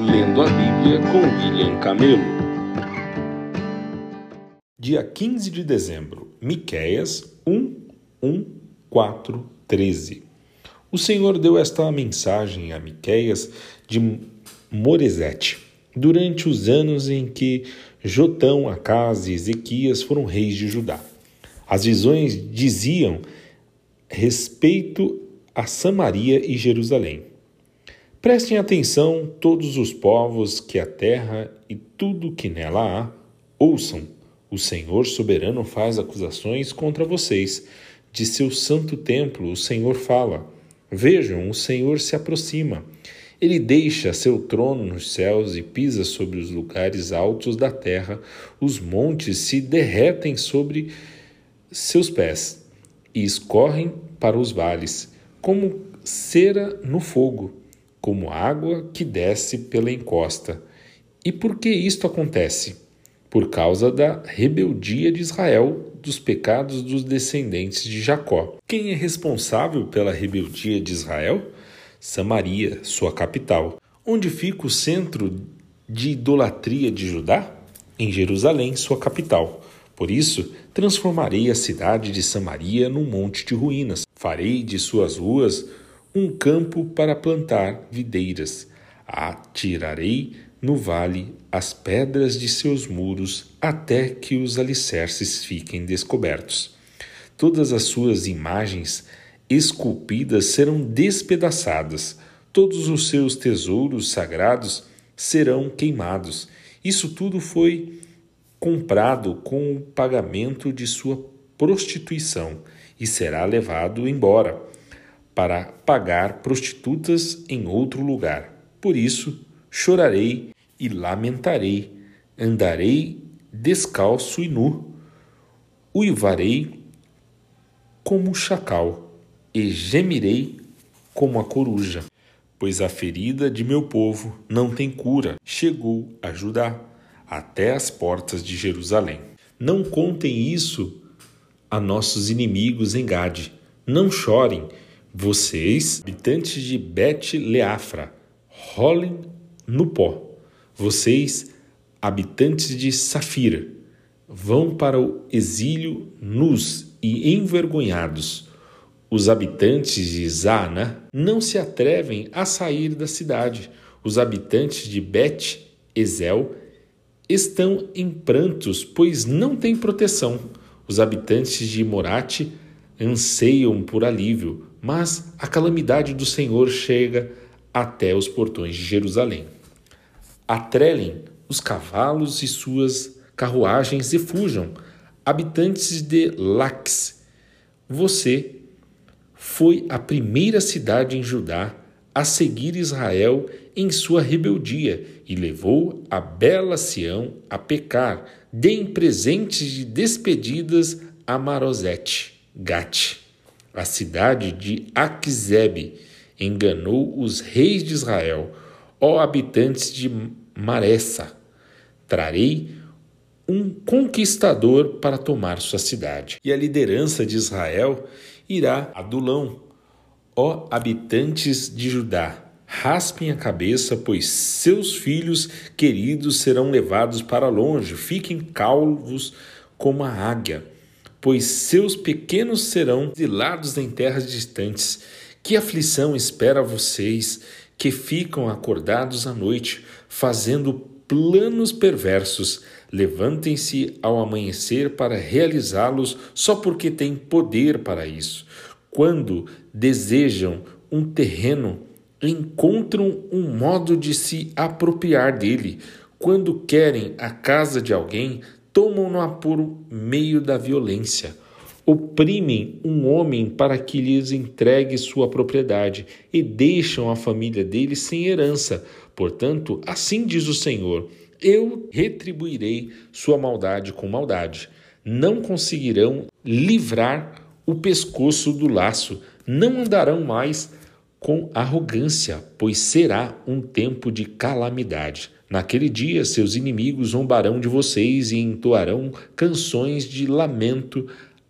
Lendo a Bíblia com William Camelo. Dia 15 de dezembro, Miqueias 1, 1, 4, 13. O Senhor deu esta mensagem a Miqueias de Moresete, durante os anos em que Jotão, Acas e Ezequias foram reis de Judá. As visões diziam respeito a Samaria e Jerusalém. Prestem atenção todos os povos que a terra e tudo que nela há, ouçam. O Senhor soberano faz acusações contra vocês. De seu santo templo o Senhor fala. Vejam, o Senhor se aproxima. Ele deixa seu trono nos céus e pisa sobre os lugares altos da terra. Os montes se derretem sobre seus pés e escorrem para os vales, como cera no fogo, como água que desce pela encosta. E por que isto acontece? Por causa da rebeldia de Israel, dos pecados dos descendentes de Jacó. Quem é responsável pela rebeldia de Israel? Samaria, sua capital. Onde fica o centro de idolatria de Judá? Em Jerusalém, sua capital. Por isso, transformarei a cidade de Samaria num monte de ruínas. Farei de suas ruas um campo para plantar videiras. Atirarei no vale as pedras de seus muros até que os alicerces fiquem descobertos. Todas as suas imagens esculpidas serão despedaçadas, todos os seus tesouros sagrados serão queimados. Isso tudo foi comprado com o pagamento de sua prostituição e será levado embora para pagar prostitutas em outro lugar. Por isso, chorarei e lamentarei, andarei descalço e nu, uivarei como o chacal e gemirei como a coruja, pois a ferida de meu povo não tem cura, chegou a Judá até as portas de Jerusalém. Não contem isso a nossos inimigos em Gade. Não chorem, vocês, habitantes de Bet-Leafra, rolem no pó. Vocês, habitantes de Safira, vão para o exílio nus e envergonhados. Os habitantes de Zana não se atrevem a sair da cidade. Os habitantes de Bet-Ezel estão em prantos, pois não têm proteção. Os habitantes de Morate anseiam por alívio, mas a calamidade do Senhor chega até os portões de Jerusalém. Atrelem os cavalos e suas carruagens e fujam, habitantes de Lax. Você foi a primeira cidade em Judá a seguir Israel em sua rebeldia e levou a bela Sião a pecar. Deem presentes de despedidas a Marosete, Gate. A cidade de Aquizebe enganou os reis de Israel, ó habitantes de Maressa. Trarei um conquistador para tomar sua cidade. E a liderança de Israel irá a Dulão, ó habitantes de Judá Raspem a cabeça, pois seus filhos queridos serão levados para longe. Fiquem calvos como a águia, pois seus pequenos serão exilados em terras distantes. Que aflição espera vocês que ficam acordados à noite, fazendo planos perversos. Levantem-se ao amanhecer para realizá-los só porque têm poder para isso. Quando desejam um terreno, encontram um modo de se apropriar dele. Quando querem a casa de alguém, tomam-no por meio da violência. Oprimem um homem para que lhes entregue sua propriedade e deixam a família dele sem herança. Portanto, assim diz o Senhor: Eu retribuirei sua maldade com maldade. Não conseguirão livrar o pescoço do laço, não andarão mais com arrogância, pois será um tempo de calamidade. Naquele dia, seus inimigos zombarão de vocês e entoarão canções de lamento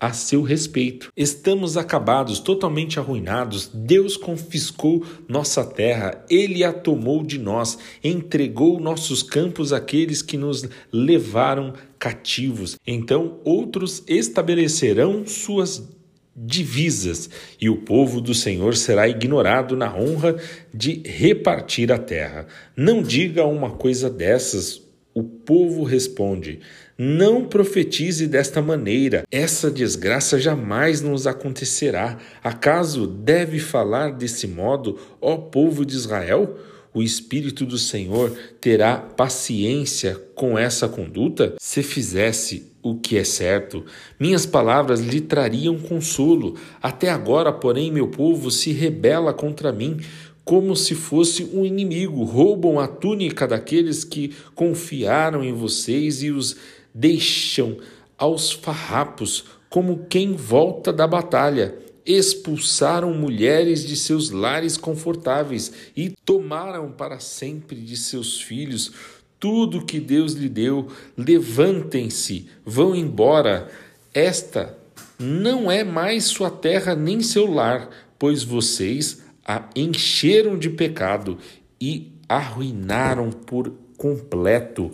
a seu respeito. Estamos acabados, totalmente arruinados. Deus confiscou nossa terra, ele a tomou de nós, entregou nossos campos àqueles que nos levaram cativos. Então outros estabelecerão suas divisas, e o povo do Senhor será ignorado na honra de repartir a terra. Não diga uma coisa dessas. O povo responde: Não profetize desta maneira, essa desgraça jamais nos acontecerá. Acaso deve falar desse modo, ó povo de Israel? o Espírito do Senhor terá paciência com essa conduta? Se fizesse o que é certo, minhas palavras lhe trariam consolo. Até agora, porém, meu povo se rebela contra mim como se fosse um inimigo. Roubam a túnica daqueles que confiaram em vocês e os deixam aos farrapos, como quem volta da batalha expulsaram mulheres de seus lares confortáveis e tomaram para sempre de seus filhos tudo que Deus lhe deu. Levantem-se, vão embora. Esta não é mais sua terra nem seu lar, pois vocês a encheram de pecado e arruinaram por completo.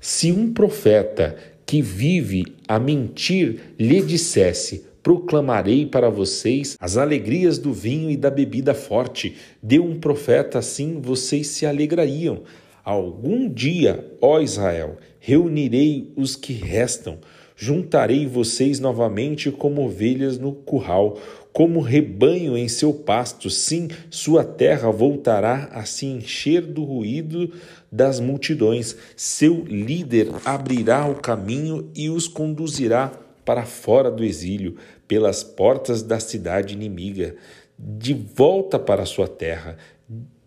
Se um profeta que vive a mentir lhe dissesse: proclamarei para vocês as alegrias do vinho e da bebida forte. Deu um profeta assim, vocês se alegrariam. Algum dia, ó Israel, reunirei os que restam, juntarei vocês novamente como ovelhas no curral, como rebanho em seu pasto. Sim, sua terra voltará a se encher do ruído das multidões. Seu líder abrirá o caminho e os conduzirá para fora do exílio, pelas portas da cidade inimiga, de volta para sua terra.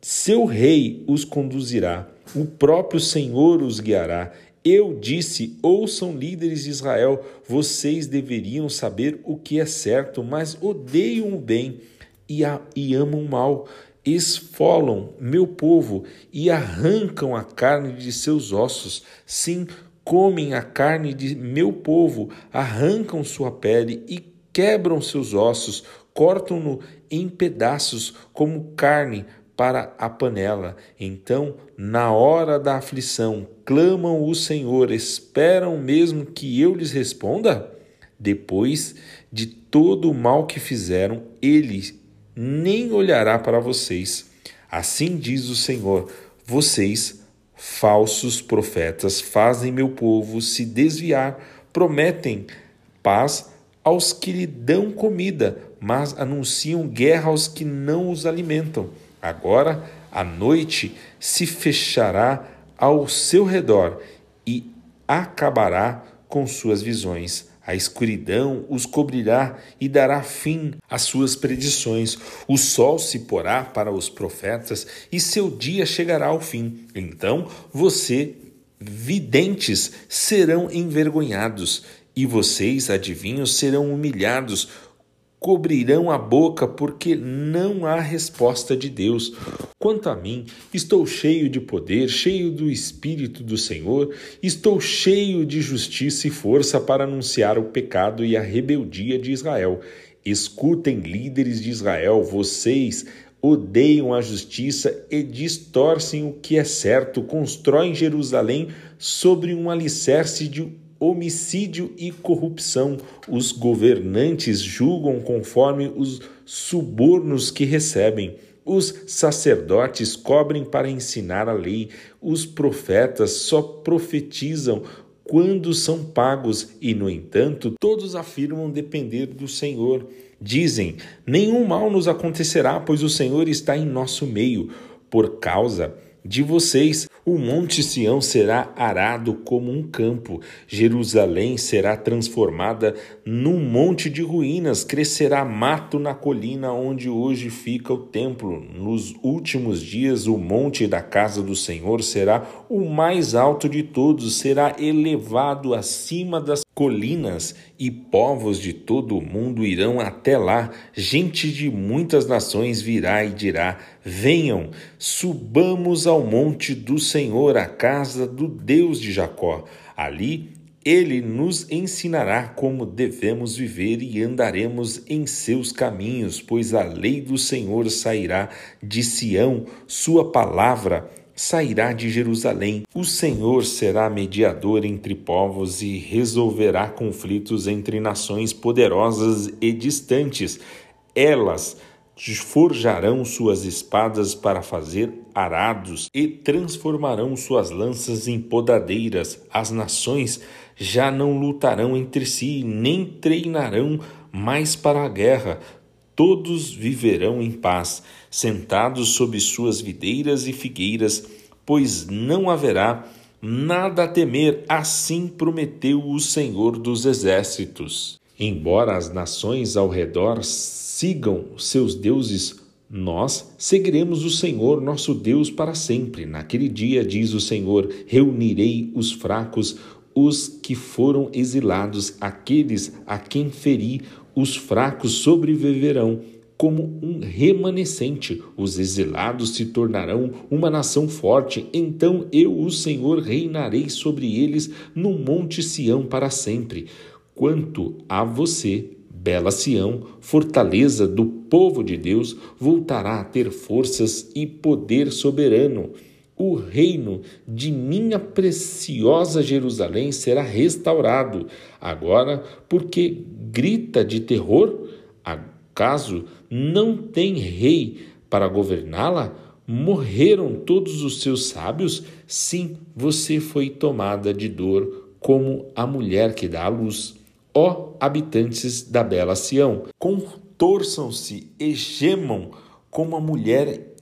Seu rei os conduzirá, o próprio Senhor os guiará. Eu disse: ouçam líderes de Israel, vocês deveriam saber o que é certo, mas odeiam o bem e, a, e amam o mal. Esfolam meu povo e arrancam a carne de seus ossos. Sim, comem a carne de meu povo, arrancam sua pele e quebram seus ossos, cortam-no em pedaços como carne para a panela. Então, na hora da aflição, clamam o Senhor, esperam mesmo que eu lhes responda? Depois de todo o mal que fizeram, ele nem olhará para vocês. Assim diz o Senhor: vocês Falsos profetas fazem meu povo se desviar, prometem paz aos que lhe dão comida, mas anunciam guerra aos que não os alimentam. Agora a noite se fechará ao seu redor e acabará com suas visões. A escuridão os cobrirá e dará fim às suas predições. O sol se porá para os profetas e seu dia chegará ao fim. Então você, videntes, serão envergonhados e vocês, adivinhos, serão humilhados cobrirão a boca porque não há resposta de Deus. Quanto a mim, estou cheio de poder, cheio do Espírito do Senhor, estou cheio de justiça e força para anunciar o pecado e a rebeldia de Israel. Escutem, líderes de Israel, vocês odeiam a justiça e distorcem o que é certo, constroem Jerusalém sobre um alicerce de homicídio e corrupção. Os governantes julgam conforme os subornos que recebem. Os sacerdotes cobrem para ensinar a lei. Os profetas só profetizam quando são pagos e, no entanto, todos afirmam depender do Senhor. Dizem: Nenhum mal nos acontecerá, pois o Senhor está em nosso meio. Por causa de vocês. O Monte Sião será arado como um campo, Jerusalém será transformada num monte de ruínas, crescerá mato na colina onde hoje fica o templo. Nos últimos dias, o monte da casa do Senhor será o mais alto de todos, será elevado acima das colinas e povos de todo o mundo irão até lá. Gente de muitas nações virá e dirá: Venham, subamos ao monte do Senhor, a casa do Deus de Jacó. Ali Ele nos ensinará como devemos viver e andaremos em seus caminhos, pois a lei do Senhor sairá de Sião, sua palavra sairá de Jerusalém. O Senhor será mediador entre povos e resolverá conflitos entre nações poderosas e distantes. Elas forjarão suas espadas para fazer arados e transformarão suas lanças em podadeiras. As nações já não lutarão entre si, nem treinarão mais para a guerra. Todos viverão em paz, sentados sob suas videiras e figueiras, pois não haverá nada a temer, assim prometeu o Senhor dos Exércitos. Embora as nações ao redor sigam seus deuses, nós seguiremos o Senhor nosso Deus para sempre. Naquele dia, diz o Senhor, reunirei os fracos, os que foram exilados, aqueles a quem feri, os fracos sobreviverão como um remanescente. Os exilados se tornarão uma nação forte. Então eu, o Senhor, reinarei sobre eles no monte Sião para sempre. Quanto a você, Bela Sião, fortaleza do povo de Deus, voltará a ter forças e poder soberano. O reino de minha preciosa Jerusalém será restaurado. Agora, porque grita de terror, acaso não tem rei para governá-la? Morreram todos os seus sábios? Sim, você foi tomada de dor como a mulher que dá a luz ó habitantes da bela Sião, contorçam-se e gemam como a mulher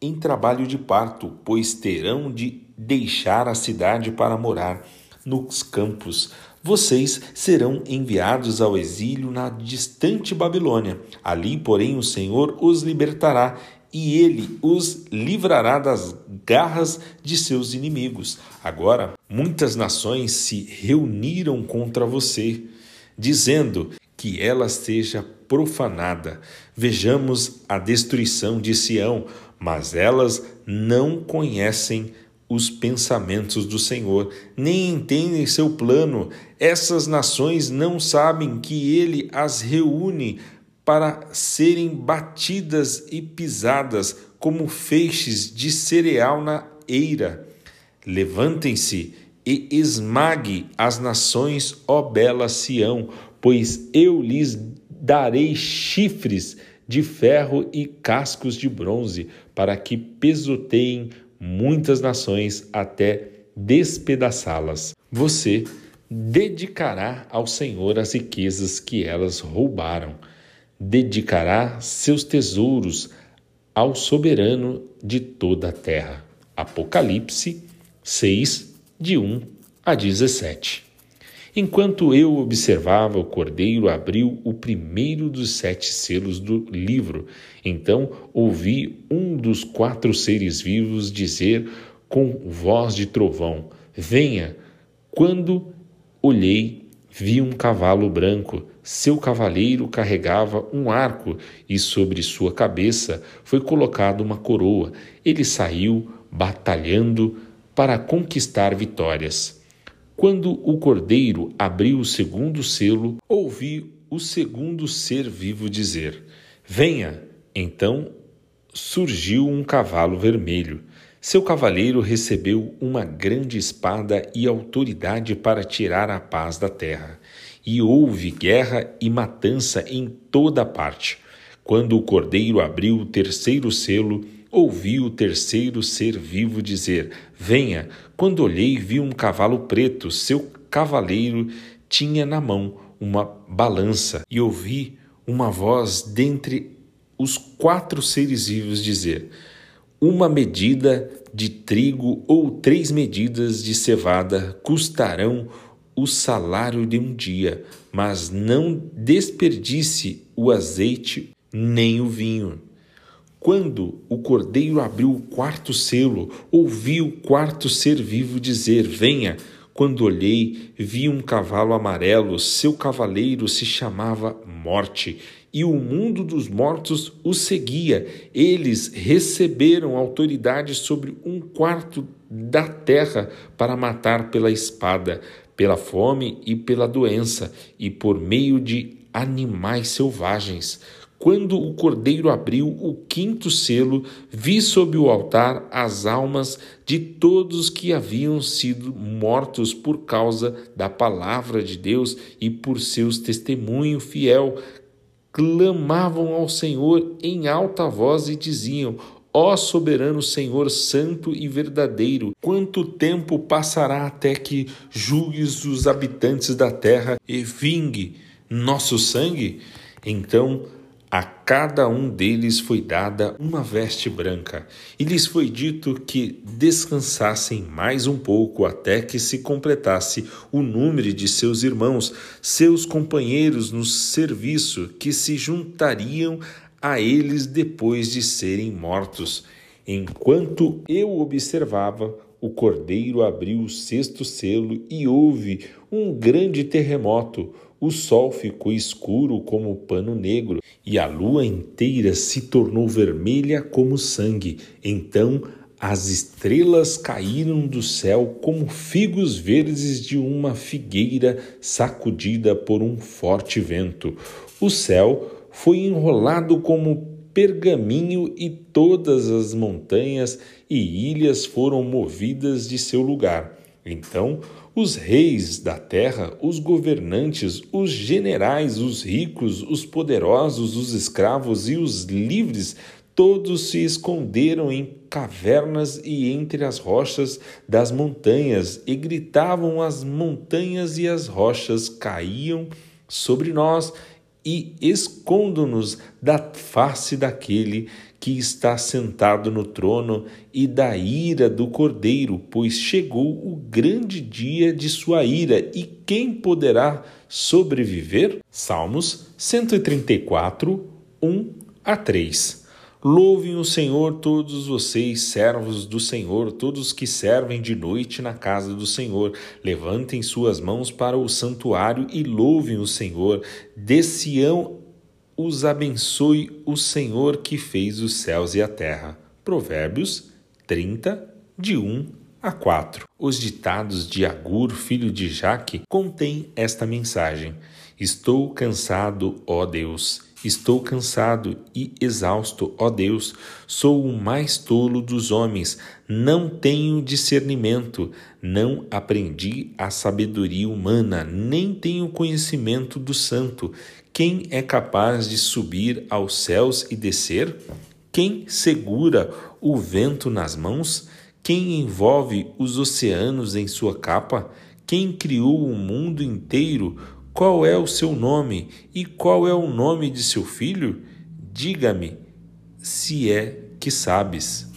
em trabalho de parto, pois terão de deixar a cidade para morar nos campos. Vocês serão enviados ao exílio na distante Babilônia. Ali, porém, o Senhor os libertará e ele os livrará das garras de seus inimigos. Agora, muitas nações se reuniram contra você dizendo que ela seja profanada. Vejamos a destruição de Sião, mas elas não conhecem os pensamentos do Senhor, nem entendem seu plano. Essas nações não sabem que ele as reúne para serem batidas e pisadas como feixes de cereal na eira. Levantem-se e esmague as nações, ó bela Sião, pois eu lhes darei chifres de ferro e cascos de bronze, para que pesoteiem muitas nações até despedaçá-las. Você dedicará ao Senhor as riquezas que elas roubaram, dedicará seus tesouros ao soberano de toda a terra. Apocalipse 6, de 1 a 17. Enquanto eu observava, o cordeiro abriu o primeiro dos sete selos do livro. Então ouvi um dos quatro seres vivos dizer com voz de trovão: Venha! Quando olhei, vi um cavalo branco. Seu cavaleiro carregava um arco e sobre sua cabeça foi colocada uma coroa. Ele saiu batalhando para conquistar vitórias. Quando o cordeiro abriu o segundo selo, ouvi o segundo ser vivo dizer: Venha! Então surgiu um cavalo vermelho. Seu cavaleiro recebeu uma grande espada e autoridade para tirar a paz da terra. E houve guerra e matança em toda parte. Quando o cordeiro abriu o terceiro selo, ouvi o terceiro ser vivo dizer: Venha. Quando olhei, vi um cavalo preto. Seu cavaleiro tinha na mão uma balança e ouvi uma voz dentre os quatro seres vivos dizer: Uma medida de trigo ou três medidas de cevada custarão o salário de um dia, mas não desperdice o azeite nem o vinho. Quando o cordeiro abriu o quarto selo, ouvi o quarto ser vivo dizer: Venha. Quando olhei, vi um cavalo amarelo, seu cavaleiro se chamava Morte, e o mundo dos mortos o seguia. Eles receberam autoridade sobre um quarto da terra para matar pela espada, pela fome e pela doença, e por meio de animais selvagens. Quando o cordeiro abriu o quinto selo, vi sob o altar as almas de todos que haviam sido mortos por causa da palavra de Deus e por seus testemunho fiel. Clamavam ao Senhor em alta voz e diziam: Ó soberano Senhor santo e verdadeiro, quanto tempo passará até que julgues os habitantes da terra e vingue nosso sangue? Então a cada um deles foi dada uma veste branca, e lhes foi dito que descansassem mais um pouco até que se completasse o número de seus irmãos, seus companheiros no serviço, que se juntariam a eles depois de serem mortos. Enquanto eu observava, o cordeiro abriu o sexto selo e houve um grande terremoto. O sol ficou escuro como pano negro e a lua inteira se tornou vermelha como sangue. Então as estrelas caíram do céu como figos verdes de uma figueira sacudida por um forte vento. O céu foi enrolado como pergaminho e todas as montanhas e ilhas foram movidas de seu lugar. Então os reis da terra, os governantes, os generais, os ricos, os poderosos, os escravos e os livres, todos se esconderam em cavernas e entre as rochas das montanhas e gritavam as montanhas e as rochas caíam sobre nós e escondo-nos da face daquele que está sentado no trono e da ira do cordeiro, pois chegou o grande dia de sua ira, e quem poderá sobreviver? Salmos 134, 1 a 3. Louvem o Senhor todos vocês, servos do Senhor, todos que servem de noite na casa do Senhor. Levantem suas mãos para o santuário e louvem o Senhor. De Sião os abençoe o Senhor que fez os céus e a terra. Provérbios 30, de 1 a 4. Os ditados de Agur, filho de Jaque, contêm esta mensagem: Estou cansado, ó Deus. Estou cansado e exausto, ó Deus. Sou o mais tolo dos homens. Não tenho discernimento. Não aprendi a sabedoria humana, nem tenho conhecimento do santo. Quem é capaz de subir aos céus e descer? Quem segura o vento nas mãos? Quem envolve os oceanos em sua capa? Quem criou o mundo inteiro? Qual é o seu nome e qual é o nome de seu filho? Diga-me, se é que sabes.